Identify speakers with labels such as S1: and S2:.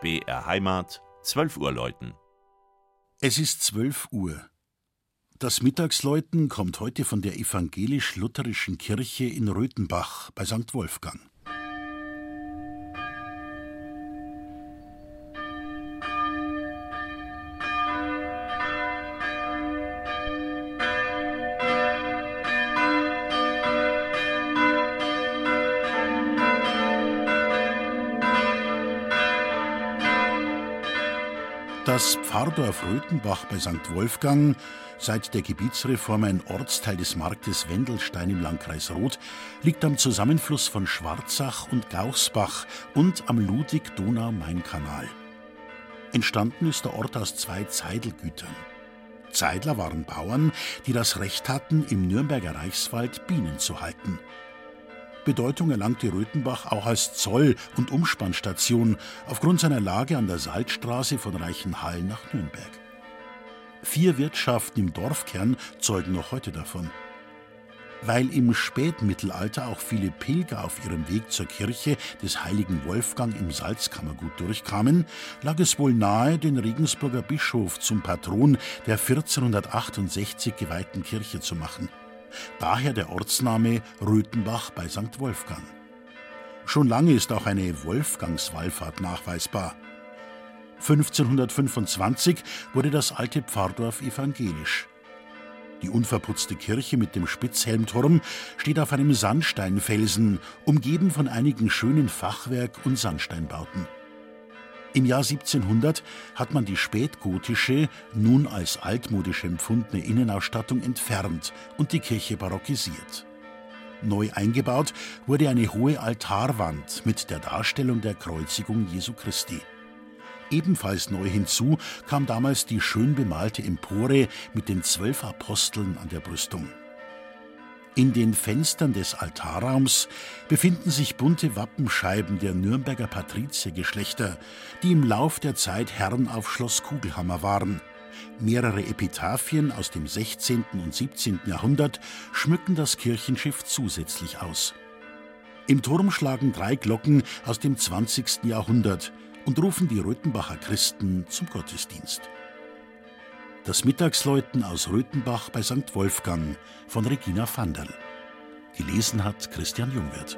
S1: BR Heimat, 12 Uhr läuten.
S2: Es ist 12 Uhr. Das Mittagsläuten kommt heute von der evangelisch-lutherischen Kirche in Röthenbach bei St. Wolfgang. Das Pfarrdorf Röthenbach bei St. Wolfgang, seit der Gebietsreform ein Ortsteil des Marktes Wendelstein im Landkreis Roth, liegt am Zusammenfluss von Schwarzach und Gauchsbach und am Ludwig-Donau-Main-Kanal. Entstanden ist der Ort aus zwei Zeidelgütern. Zeidler waren Bauern, die das Recht hatten, im Nürnberger Reichswald Bienen zu halten. Bedeutung erlangte Röthenbach auch als Zoll- und Umspannstation aufgrund seiner Lage an der Salzstraße von Reichenhall nach Nürnberg. Vier Wirtschaften im Dorfkern zeugen noch heute davon. Weil im Spätmittelalter auch viele Pilger auf ihrem Weg zur Kirche des heiligen Wolfgang im Salzkammergut durchkamen, lag es wohl nahe, den Regensburger Bischof zum Patron der 1468 geweihten Kirche zu machen. Daher der Ortsname Röthenbach bei St. Wolfgang. Schon lange ist auch eine Wolfgangswallfahrt nachweisbar. 1525 wurde das alte Pfarrdorf evangelisch. Die unverputzte Kirche mit dem Spitzhelmturm steht auf einem Sandsteinfelsen, umgeben von einigen schönen Fachwerk- und Sandsteinbauten. Im Jahr 1700 hat man die spätgotische, nun als altmodisch empfundene Innenausstattung entfernt und die Kirche barockisiert. Neu eingebaut wurde eine hohe Altarwand mit der Darstellung der Kreuzigung Jesu Christi. Ebenfalls neu hinzu kam damals die schön bemalte Empore mit den zwölf Aposteln an der Brüstung. In den Fenstern des Altarraums befinden sich bunte Wappenscheiben der Nürnberger Patriziergeschlechter, die im Lauf der Zeit Herren auf Schloss Kugelhammer waren. Mehrere Epitaphien aus dem 16. und 17. Jahrhundert schmücken das Kirchenschiff zusätzlich aus. Im Turm schlagen drei Glocken aus dem 20. Jahrhundert und rufen die Röthenbacher Christen zum Gottesdienst. Das Mittagsläuten aus Röthenbach bei St. Wolfgang von Regina Vanderl. Gelesen hat Christian Jungwirth.